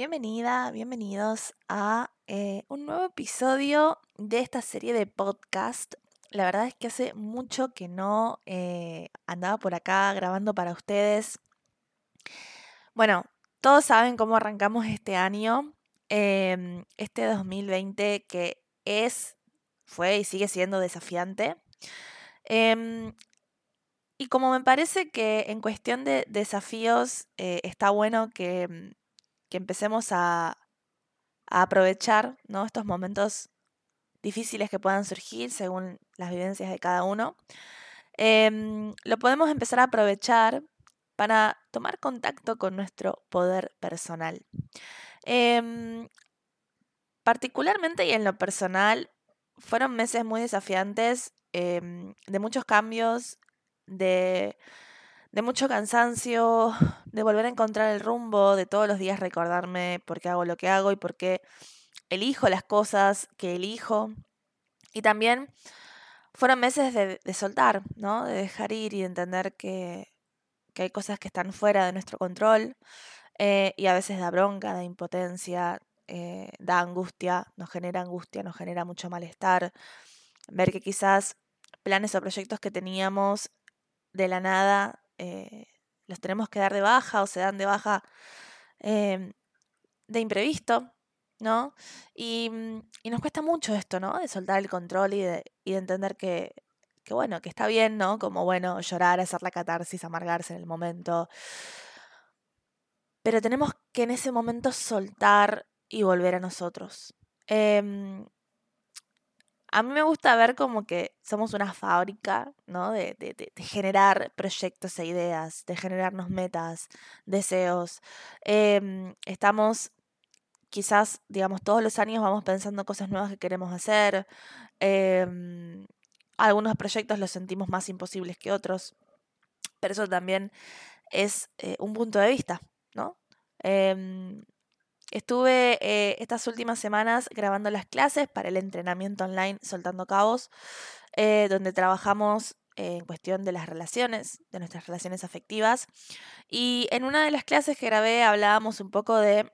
Bienvenida, bienvenidos a eh, un nuevo episodio de esta serie de podcast. La verdad es que hace mucho que no eh, andaba por acá grabando para ustedes. Bueno, todos saben cómo arrancamos este año, em, este 2020 que es, fue y sigue siendo desafiante. Em, y como me parece que en cuestión de desafíos eh, está bueno que que empecemos a, aprovechar ¿no? estos momentos difíciles que puedan surgir según las vivencias de cada uno, em, lo podemos empezar a aprovechar para tomar contacto con nuestro poder personal. Em, particularmente y en lo personal, fueron meses muy desafiantes, em, de muchos cambios, de de mucho cansancio, de volver a encontrar el rumbo, de todos los días recordarme por qué hago lo que hago y por qué elijo las cosas que elijo. Y también fueron meses de, soltar, ¿no? De dejar ir y de entender que, hay cosas que están fuera de nuestro control eh, y a veces da bronca, da impotencia, eh, da angustia, nos genera angustia, nos genera mucho malestar. Ver que quizás planes o proyectos que teníamos de la nada eh, los tenemos que dar de baja o se dan de baja em, de imprevisto, ¿no? Mm, y, nos cuesta mucho esto, ¿no? De soltar el control y de, y de entender que, que, bueno, que está bien, ¿no? Como, bueno, llorar, hacer la catarsis, amargarse en el momento. Pero tenemos que en ese momento soltar y volver a nosotros. Em, a mí me gusta ver como que somos una fábrica, ¿no? De, generar proyectos e ideas, de generarnos metas, deseos. Em, estamos, quizás, digamos, todos los años vamos pensando cosas nuevas que queremos hacer. Em, algunos proyectos los sentimos más imposibles que otros, pero eso también es eh, un punto de vista, ¿no? Estuve eh, estas últimas semanas grabando las clases para el entrenamiento online Soltando Cabos, eh, donde trabajamos en cuestión de las relaciones, de nuestras relaciones afectivas. Y en una de las clases que grabé hablábamos un poco de,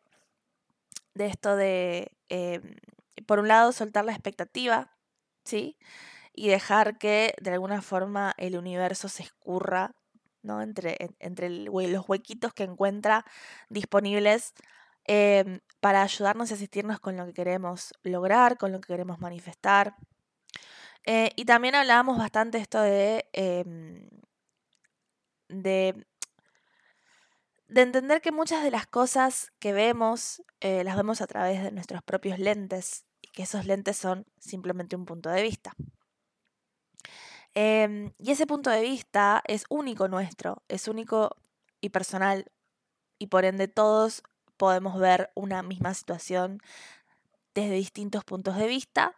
esto de, em, por un lado, soltar la expectativa, ¿sí? Y dejar que de alguna forma el universo se escurra, ¿no? Entre, entre los huequitos que encuentra disponibles Em, para ayudarnos y asistirnos con lo que queremos lograr, con lo que queremos manifestar. Eh, y también hablábamos bastante esto de, em, de, de, entender que muchas de las cosas que vemos eh, las vemos a través de nuestros propios lentes y que esos lentes son simplemente un punto de vista. Em, y ese punto de vista es único nuestro, es único y personal y por ende todos podemos ver una misma situación desde distintos puntos de vista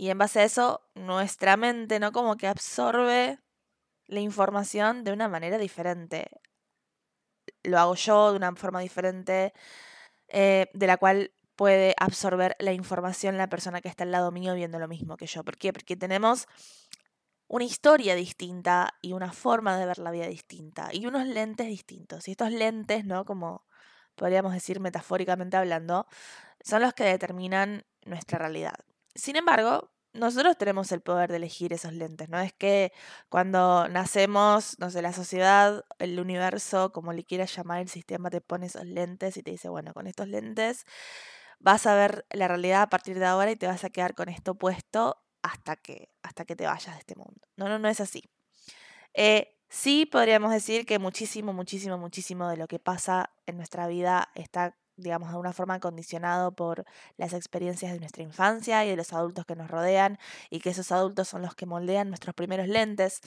y en base a eso nuestra mente no como que absorbe la información de una manera diferente. Lo hago yo de una forma diferente eh, de la cual puede absorber la información la persona que está al lado mío viendo lo mismo que yo. ¿Por qué? Porque tenemos una historia distinta y una forma de ver la vida distinta y unos lentes distintos. Y estos lentes, ¿no? Como podríamos decir metafóricamente hablando, son los que determinan nuestra realidad. Sin embargo, nosotros tenemos el poder de elegir esos lentes, ¿no? Es que cuando nacemos, no sé, la sociedad, el universo, como le quieras llamar, el sistema te pone esos lentes y te dice, bueno, con estos lentes vas a ver la realidad a partir de ahora y te vas a quedar con esto puesto hasta que, hasta que te vayas de este mundo. No, no, no es así. Eh, Sí podríamos decir que muchísimo, muchísimo, muchísimo de lo que pasa en nuestra vida está, digamos, de alguna forma condicionado por las experiencias de nuestra infancia y de los adultos que nos rodean y que esos adultos son los que moldean nuestros primeros lentes.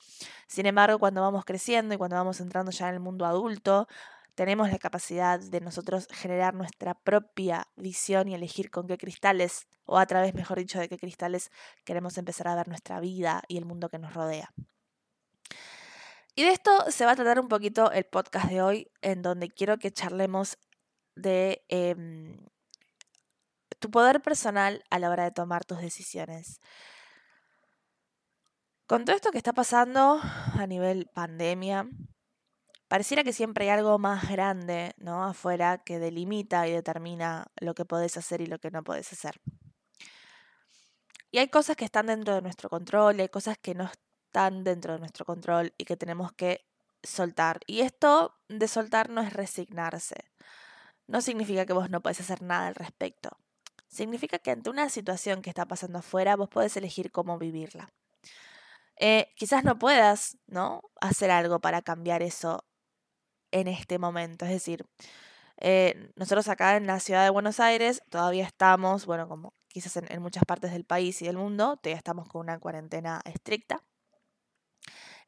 Sin embargo, cuando vamos creciendo y cuando vamos entrando ya en el mundo adulto, tenemos la capacidad de nosotros generar nuestra propia visión y elegir con qué cristales, o a través, mejor dicho, de qué cristales queremos empezar a ver nuestra vida y el mundo que nos rodea. Y de esto se va a tratar un poquito el podcast de hoy, en donde quiero que charlemos de em, tu poder personal a la hora de tomar tus decisiones. Con todo esto que está pasando a nivel pandemia, pareciera que siempre hay algo más grande, ¿no? Afuera que delimita y determina lo que podés hacer y lo que no podés hacer. Y hay cosas que están dentro de nuestro control, y hay cosas que no están dentro de nuestro control y que tenemos que soltar. Y esto de soltar no es resignarse. No significa que vos no podés hacer nada al respecto. Significa que ante una situación que está pasando afuera, vos podés elegir cómo vivirla. Eh, quizás no puedas, ¿no? Hacer algo para cambiar eso en este momento. Es decir, eh, nosotros acá en la ciudad de Buenos Aires todavía estamos, bueno, como quizás en, muchas partes del país y del mundo, todavía estamos con una cuarentena estricta,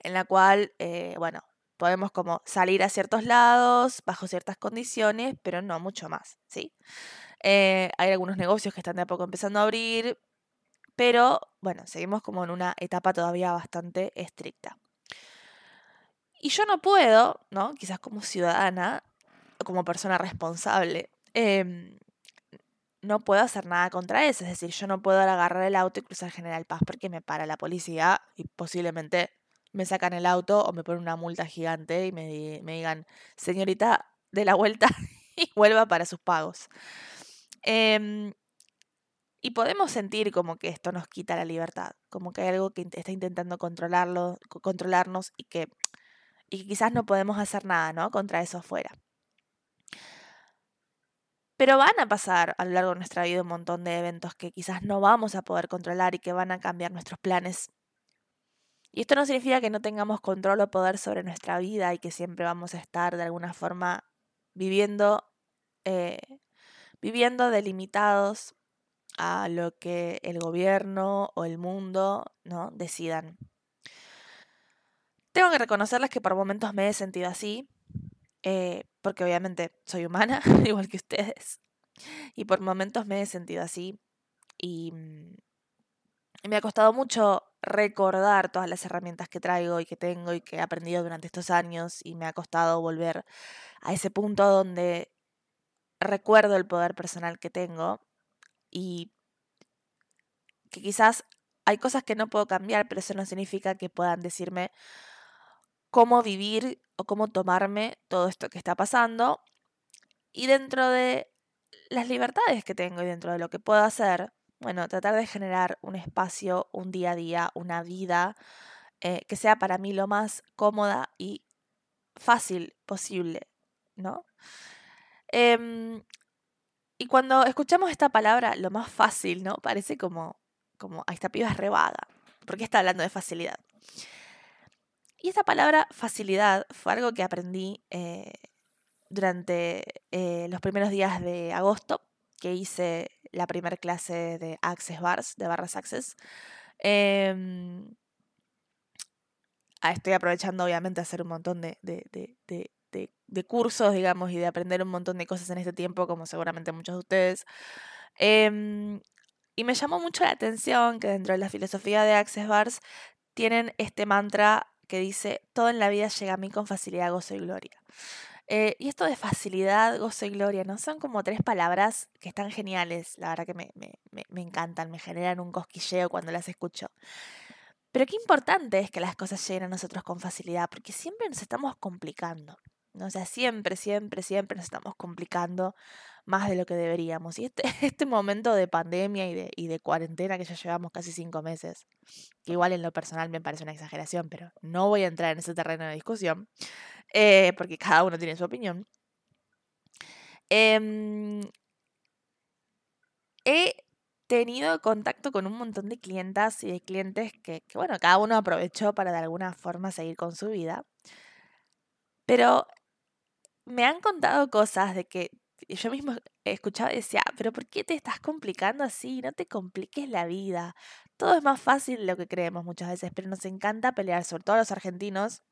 en la cual, eh, bueno, podemos como salir a ciertos lados bajo ciertas condiciones, pero no mucho más, ¿sí? hay algunos negocios que están de a poco empezando a abrir, pero bueno, seguimos como en una etapa todavía bastante estricta. Y yo no puedo, ¿no? Quizás como ciudadana, como persona responsable, em, no puedo hacer nada contra eso. Es decir, yo no puedo agarrar el auto y cruzar General Paz porque me para la policía y posiblemente me sacan el auto o me ponen una multa gigante y me, me digan, señorita, de la vuelta y vuelva para sus pagos. Eh, y podemos sentir como que esto nos quita la libertad, como que hay algo que está intentando controlarlo, controlarnos y que, y quizás no podemos hacer nada, ¿no? Contra eso afuera. Pero van a pasar a lo largo de nuestra vida un montón de eventos que quizás no vamos a poder controlar y que van a cambiar nuestros planes. Y esto no significa que no tengamos control o poder sobre nuestra vida y que siempre vamos a estar de alguna forma viviendo, eh, viviendo delimitados a lo que el gobierno o el mundo ¿no? decidan. Tengo que reconocerles que por momentos me he sentido así, eh, porque obviamente soy humana, igual que ustedes, y por momentos me he sentido así y, mm, me ha costado mucho recordar todas las herramientas que traigo y que tengo y que he aprendido durante estos años y me ha costado volver a ese punto donde recuerdo el poder personal que tengo y que quizás hay cosas que no puedo cambiar, pero eso no significa que puedan decirme cómo vivir o cómo tomarme todo esto que está pasando. Y dentro de las libertades que tengo y dentro de lo que puedo hacer, bueno, tratar de generar un espacio, un día a día, una vida eh, que sea para mí lo más cómoda y fácil posible, ¿no? Em, y cuando escuchamos esta palabra, lo más fácil, ¿no? Parece como, como, a esta piba es rebaga, porque está hablando de facilidad. Y esta palabra facilidad fue algo que aprendí eh, durante eh, los primeros días de agosto, que hice la primera clase de Access Bars, de barras Access. Em, ah, estoy aprovechando, obviamente, hacer un montón de, de, cursos, digamos, y de aprender un montón de cosas en este tiempo, como seguramente muchos de ustedes. Em, y me llamó mucho la atención que dentro de la filosofía de Access Bars tienen este mantra que dice, todo en la vida llega a mí con facilidad, gozo y gloria. Eh, y esto de facilidad, gozo y gloria, ¿no? Son como tres palabras que están geniales, la verdad que me, me, me encantan, me generan un cosquilleo cuando las escucho. Pero qué importante es que las cosas lleguen a nosotros con facilidad, porque siempre nos estamos complicando. O sea, siempre, siempre, siempre nos estamos complicando más de lo que deberíamos. Y este, este momento de pandemia y de, y de cuarentena que ya llevamos casi cinco meses, que igual en lo personal me parece una exageración, pero no voy a entrar en ese terreno de discusión, eh, porque cada uno tiene su opinión. Em, he tenido contacto con un montón de clientas y de clientes que, que, bueno, cada uno aprovechó para de alguna forma seguir con su vida. Pero me han contado cosas de que yo mismo escuchaba y decía, pero ¿por qué te estás complicando así? No te compliques la vida. Todo es más fácil de lo que creemos muchas veces, pero nos encanta pelear, sobre todo los argentinos,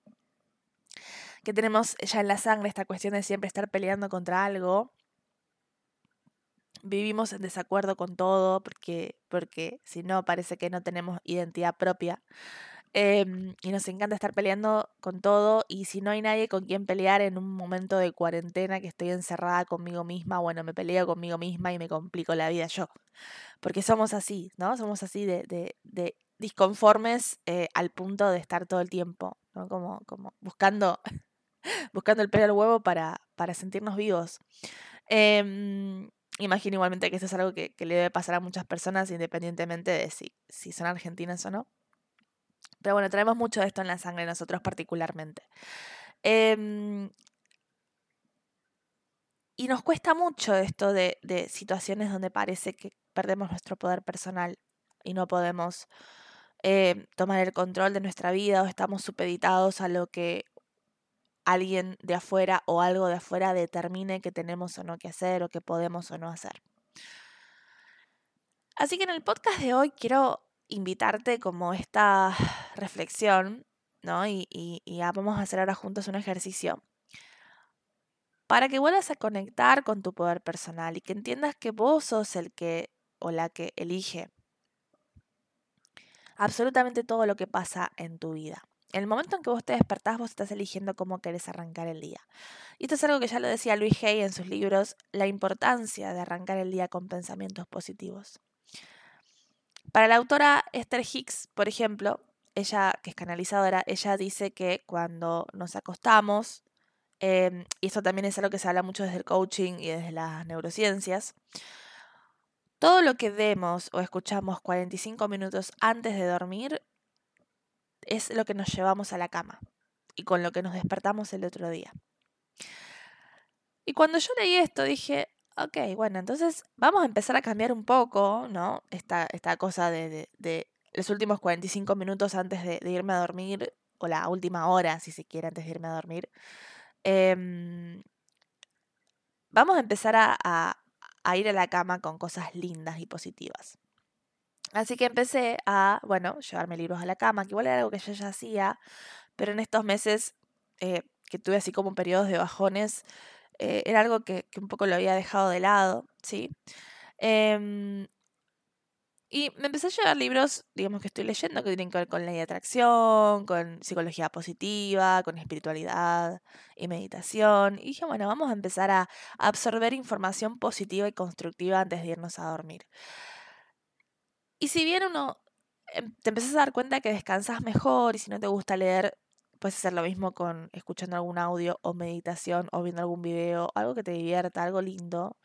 que tenemos ya en la sangre esta cuestión de siempre estar peleando contra algo. Vivimos en desacuerdo con todo porque, porque si no parece que no tenemos identidad propia. Em, y nos encanta estar peleando con todo y si no hay nadie con quien pelear en un momento de cuarentena que estoy encerrada conmigo misma, bueno, me peleo conmigo misma y me complico la vida yo. Porque somos así, ¿no? Somos así de, de, disconformes eh, al punto de estar todo el tiempo, ¿no? Como, como buscando buscando el pelo al huevo para, para sentirnos vivos. Em, imagino igualmente que eso es algo que, le debe pasar a muchas personas independientemente de si, si son argentinas o no. Pero bueno, traemos mucho de esto en la sangre nosotros particularmente. Em, y nos cuesta mucho esto de, de, situaciones donde parece que perdemos nuestro poder personal y no podemos eh, tomar el control de nuestra vida o estamos supeditados a lo que alguien de afuera o algo de afuera determine que tenemos o no que hacer o que podemos o no hacer. Así que en el podcast de hoy quiero invitarte como esta reflexión, ¿no? Y, y, y vamos a hacer ahora juntos un ejercicio para que vuelvas a conectar con tu poder personal y que entiendas que vos sos el que o la que elige absolutamente todo lo que pasa en tu vida. En el momento en que vos te despertás, vos estás eligiendo cómo querés arrancar el día. Y esto es algo que ya lo decía Luis Hay en sus libros, la importancia de arrancar el día con pensamientos positivos. Para la autora Esther Hicks, por ejemplo, ella, que es canalizadora, ella dice que cuando nos acostamos, em, y esto también es algo que se habla mucho desde el coaching y desde las neurociencias, todo lo que vemos o escuchamos 45 minutos antes de dormir es lo que nos llevamos a la cama y con lo que nos despertamos el otro día. Y cuando yo leí esto dije, ok, bueno, entonces vamos a empezar a cambiar un poco, ¿no? Esta, esta cosa de, los últimos 45 minutos antes de, irme a dormir, o la última hora, si se quiere, antes de irme a dormir. Em, vamos a empezar a, a ir a la cama con cosas lindas y positivas. Así que empecé a, bueno, llevarme libros a la cama, que igual era algo que yo ya hacía, pero en estos meses eh, que tuve así como periodos de bajones, eh, era algo que, un poco lo había dejado de lado, ¿sí? Em, y me empecé a llevar libros, digamos que estoy leyendo, que tienen que ver con ley de atracción, con psicología positiva, con espiritualidad y meditación. Y dije, bueno, vamos a empezar a absorber información positiva y constructiva antes de irnos a dormir. Y si bien uno em, te empiezas a dar cuenta que descansas mejor y si no te gusta leer, puedes hacer lo mismo con escuchando algún audio o meditación o viendo algún video, algo que te divierta, algo lindo.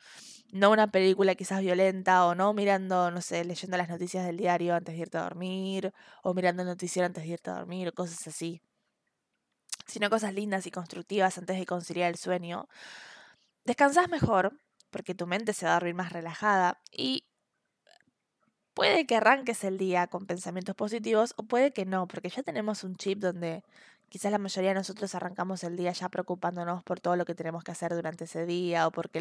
No una película quizás violenta o no mirando, no sé, leyendo las noticias del diario antes de irte a dormir o mirando el noticiero antes de irte a dormir o cosas así, sino cosas lindas y constructivas antes de conciliar el sueño, descansas mejor porque tu mente se va a dormir más relajada y puede que arranques el día con pensamientos positivos o puede que no, porque ya tenemos un chip donde quizás la mayoría de nosotros arrancamos el día ya preocupándonos por todo lo que tenemos que hacer durante ese día o porque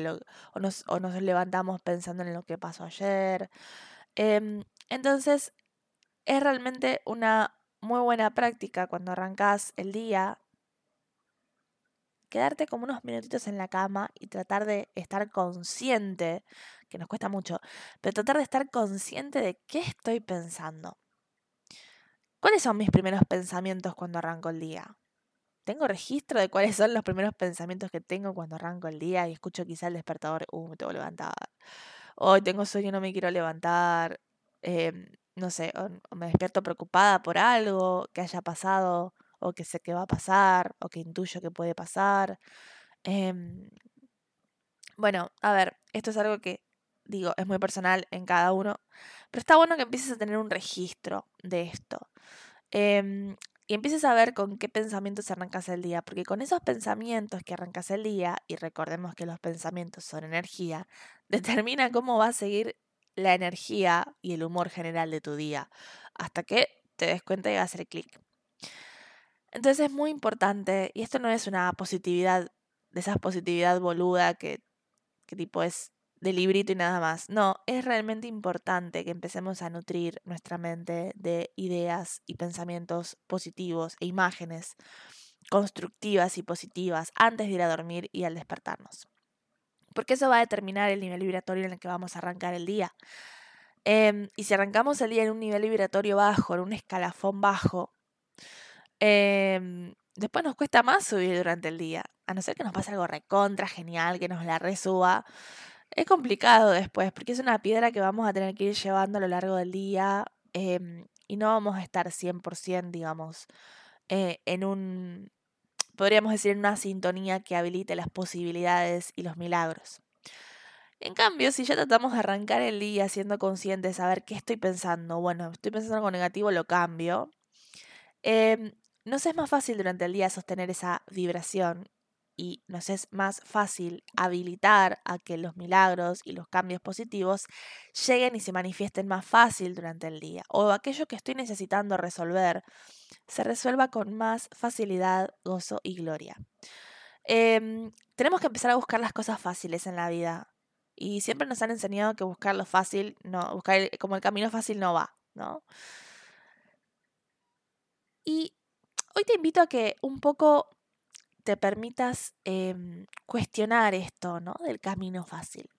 o nos, o nos levantamos pensando en lo que pasó ayer. Em, entonces, es realmente una muy buena práctica cuando arrancas el día quedarte como unos minutitos en la cama y tratar de estar consciente, que nos cuesta mucho, pero tratar de estar consciente de qué estoy pensando. ¿Cuáles son mis primeros pensamientos cuando arranco el día? ¿Tengo registro de cuáles son los primeros pensamientos que tengo cuando arranco el día y escucho quizá el despertador, uh, me tengo que levantar? Hoy tengo sueño, no me quiero levantar. Em, no sé, o, me despierto preocupada por algo que haya pasado o que sé que va a pasar o que intuyo que puede pasar. Em, bueno, a ver, esto es algo que digo, es muy personal en cada uno, pero está bueno que empieces a tener un registro de esto. Em, y empieces a ver con qué pensamientos arrancas el día, porque con esos pensamientos que arrancas el día, y recordemos que los pensamientos son energía, determina cómo va a seguir la energía y el humor general de tu día, hasta que te des cuenta y va a hacer clic. Entonces es muy importante, y esto no es una positividad, de esa positividad boluda que, que tipo es de librito y nada más. No, es realmente importante que empecemos a nutrir nuestra mente de ideas y pensamientos positivos e imágenes constructivas y positivas antes de ir a dormir y al despertarnos. Porque eso va a determinar el nivel vibratorio en el que vamos a arrancar el día. Em, y si arrancamos el día en un nivel vibratorio bajo, en un escalafón bajo, em, después nos cuesta más subir durante el día. A no ser que nos pase algo recontra genial, que nos la resuba es complicado después, porque es una piedra que vamos a tener que ir llevando a lo largo del día em, y no vamos a estar 100%, digamos, eh, en un podríamos decir, una sintonía que habilite las posibilidades y los milagros. En cambio, si ya tratamos de arrancar el día siendo conscientes, saber qué estoy pensando, bueno, estoy pensando algo negativo, lo cambio, eh, nos es más fácil durante el día sostener esa vibración y nos es más fácil habilitar a que los milagros y los cambios positivos lleguen y se manifiesten más fácil durante el día. O aquello que estoy necesitando resolver se resuelva con más facilidad, gozo y gloria. Em, tenemos que empezar a buscar las cosas fáciles en la vida. Y siempre nos han enseñado que buscar lo fácil, no, buscar como el camino fácil no va, ¿no? Y hoy te invito a que un poco te permitas em, cuestionar esto, ¿no? Del camino fácil.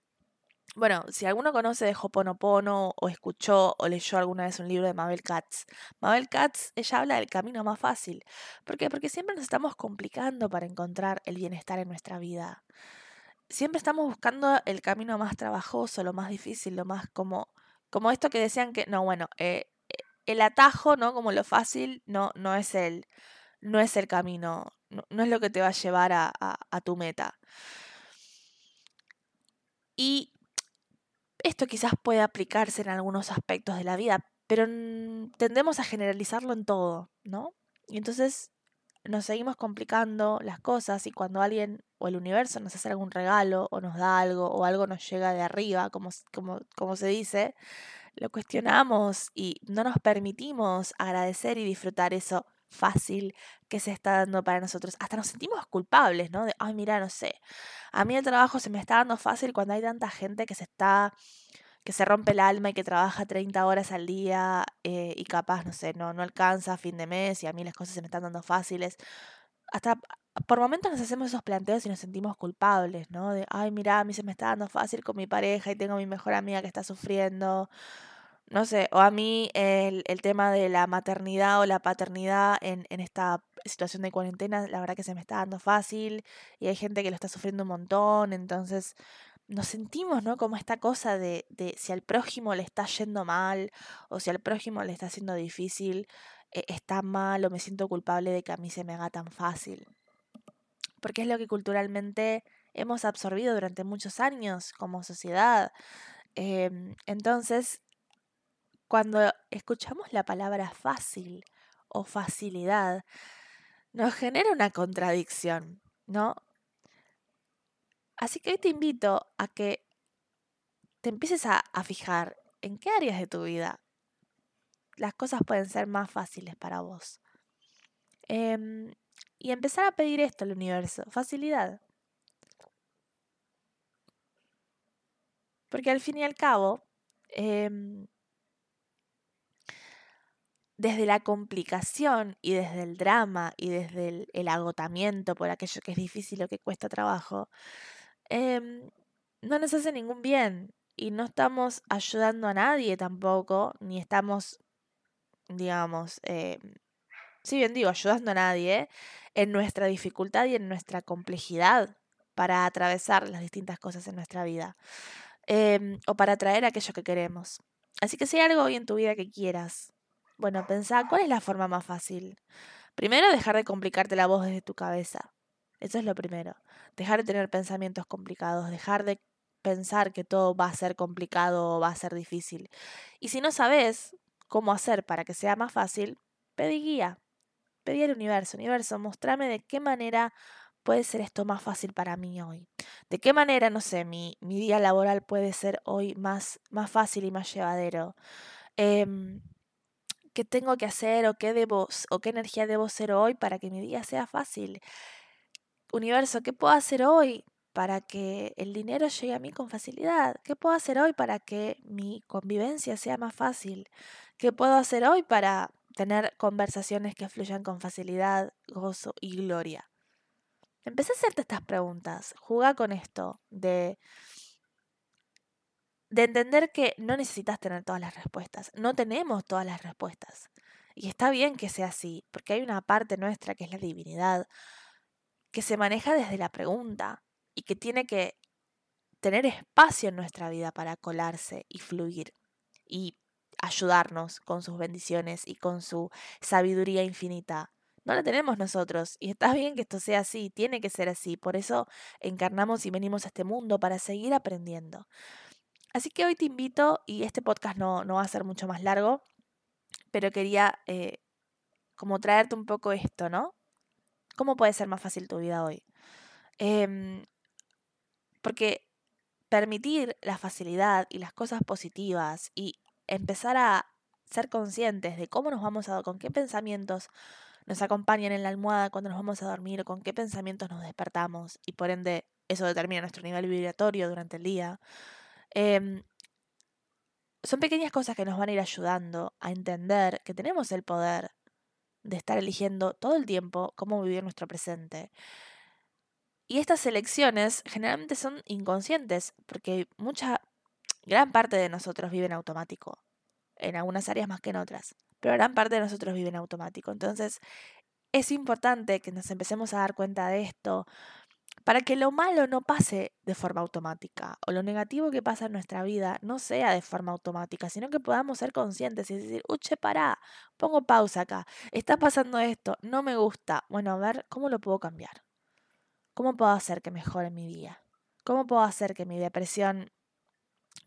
Bueno, si alguno conoce de Hoponopono o escuchó o leyó alguna vez un libro de Mabel Katz, Mabel Katz, ella habla del camino más fácil. ¿Por qué? Porque siempre nos estamos complicando para encontrar el bienestar en nuestra vida. Siempre estamos buscando el camino más trabajoso, lo más difícil, lo más como, como esto que decían que, no, bueno, eh, eh, el atajo, ¿no? Como lo fácil, no, no es el, no es el camino, no, es lo que te va a llevar a, tu meta. Y esto quizás puede aplicarse en algunos aspectos de la vida, pero tendemos a generalizarlo en todo, ¿no? Y entonces nos seguimos complicando las cosas y cuando alguien o el universo nos hace algún regalo o nos da algo o algo nos llega de arriba, como, como, como se dice, lo cuestionamos y no nos permitimos agradecer y disfrutar eso fácil que se está dando para nosotros. Hasta nos sentimos culpables, ¿no? De, ay, mira, no sé, a mí el trabajo se me está dando fácil cuando hay tanta gente que se está, que se rompe el alma y que trabaja 30 horas al día eh, y capaz, no sé, no, no alcanza a fin de mes y a mí las cosas se me están dando fáciles. Hasta por momentos nos hacemos esos planteos y nos sentimos culpables, ¿no? De, ay, mira, a mí se me está dando fácil con mi pareja y tengo a mi mejor amiga que está sufriendo no sé, o a mí el, el, tema de la maternidad o la paternidad en, en, esta situación de cuarentena, la verdad que se me está dando fácil y hay gente que lo está sufriendo un montón, entonces nos sentimos, ¿no? Como esta cosa de, de si al prójimo le está yendo mal o si al prójimo le está haciendo difícil, eh, está mal o me siento culpable de que a mí se me haga tan fácil. Porque es lo que culturalmente hemos absorbido durante muchos años como sociedad. Em, entonces, cuando escuchamos la palabra fácil o facilidad, nos genera una contradicción, ¿no? Así que hoy te invito a que te empieces a, fijar en qué áreas de tu vida las cosas pueden ser más fáciles para vos. Em, y empezar a pedir esto al universo, facilidad. Porque al fin y al cabo, em, desde la complicación y desde el drama y desde el, agotamiento por aquello que es difícil o que cuesta trabajo, em, no nos hace ningún bien y no estamos ayudando a nadie tampoco, ni estamos, digamos, eh, si bien digo, ayudando a nadie en nuestra dificultad y en nuestra complejidad para atravesar las distintas cosas en nuestra vida em, o para atraer aquello que queremos. Así que si hay algo hoy en tu vida que quieras, bueno, pensá, ¿cuál es la forma más fácil? Primero, dejar de complicarte la voz desde tu cabeza. Eso es lo primero. Dejar de tener pensamientos complicados, dejar de pensar que todo va a ser complicado o va a ser difícil. Y si no sabes cómo hacer para que sea más fácil, pedí guía. Pedí al universo, universo, mostrame de qué manera puede ser esto más fácil para mí hoy. De qué manera, no sé, mi, mi día laboral puede ser hoy más, más fácil y más llevadero. Eh, qué tengo que hacer o qué debo o qué energía debo ser hoy para que mi día sea fácil. Universo, ¿qué puedo hacer hoy para que el dinero llegue a mí con facilidad? ¿Qué puedo hacer hoy para que mi convivencia sea más fácil? ¿Qué puedo hacer hoy para tener conversaciones que fluyan con facilidad, gozo y gloria? Empecé a hacerte estas preguntas. Juga con esto de de entender que no necesitas tener todas las respuestas, no tenemos todas las respuestas. Y está bien que sea así, porque hay una parte nuestra que es la divinidad, que se maneja desde la pregunta y que tiene que tener espacio en nuestra vida para colarse y fluir y ayudarnos con sus bendiciones y con su sabiduría infinita no la tenemos nosotros. Y está bien que esto sea así, tiene que ser así. Por eso encarnamos y venimos a este mundo para seguir aprendiendo. Así que hoy te invito, y este podcast no, no va a ser mucho más largo, pero quería eh, como traerte un poco esto, ¿no? ¿Cómo puede ser más fácil tu vida hoy? Em, porque permitir la facilidad y las cosas positivas y empezar a ser conscientes de cómo nos vamos a, con qué pensamientos nos acompañan en la almohada cuando nos vamos a dormir, con qué pensamientos nos despertamos y por ende eso determina nuestro nivel vibratorio durante el día. Em, son pequeñas cosas que nos van a ir ayudando a entender que tenemos el poder de estar eligiendo todo el tiempo cómo vivir nuestro presente. Y estas elecciones generalmente son inconscientes, porque mucha, gran parte de nosotros vive en automático, en algunas áreas más que en otras, pero gran parte de nosotros vive en automático. Entonces, es importante que nos empecemos a dar cuenta de esto, para que lo malo no pase de forma automática o lo negativo que pasa en nuestra vida no sea de forma automática, sino que podamos ser conscientes y decir, uche, pará, pongo pausa acá, está pasando esto, no me gusta, bueno, a ver, ¿cómo lo puedo cambiar? ¿Cómo puedo hacer que mejore mi día? ¿Cómo puedo hacer que mi depresión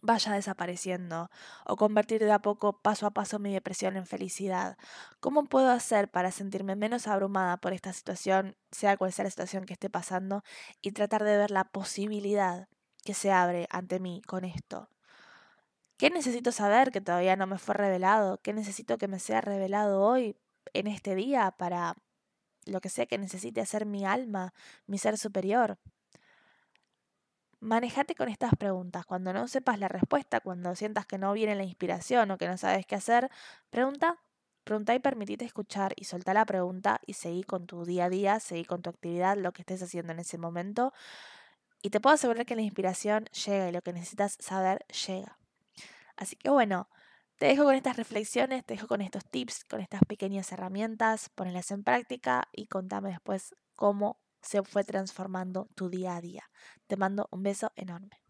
vaya desapareciendo o convertir de a poco paso a paso mi depresión en felicidad. ¿Cómo puedo hacer para sentirme menos abrumada por esta situación, sea cual sea la situación que esté pasando, y tratar de ver la posibilidad que se abre ante mí con esto? ¿Qué necesito saber que todavía no me fue revelado? ¿Qué necesito que me sea revelado hoy, en este día, para lo que sea que necesite hacer mi alma, mi ser superior? Manejate con estas preguntas. Cuando no sepas la respuesta, cuando sientas que no viene la inspiración o que no sabes qué hacer, pregunta, pregunta y permitite escuchar y soltar la pregunta y seguí con tu día a día, seguí con tu actividad, lo que estés haciendo en ese momento. Y te puedo asegurar que la inspiración llega y lo que necesitas saber llega. Así que bueno, te dejo con estas reflexiones, te dejo con estos tips, con estas pequeñas herramientas, ponlas en práctica y contame después cómo se fue transformando tu día a día. Te mando un beso enorme.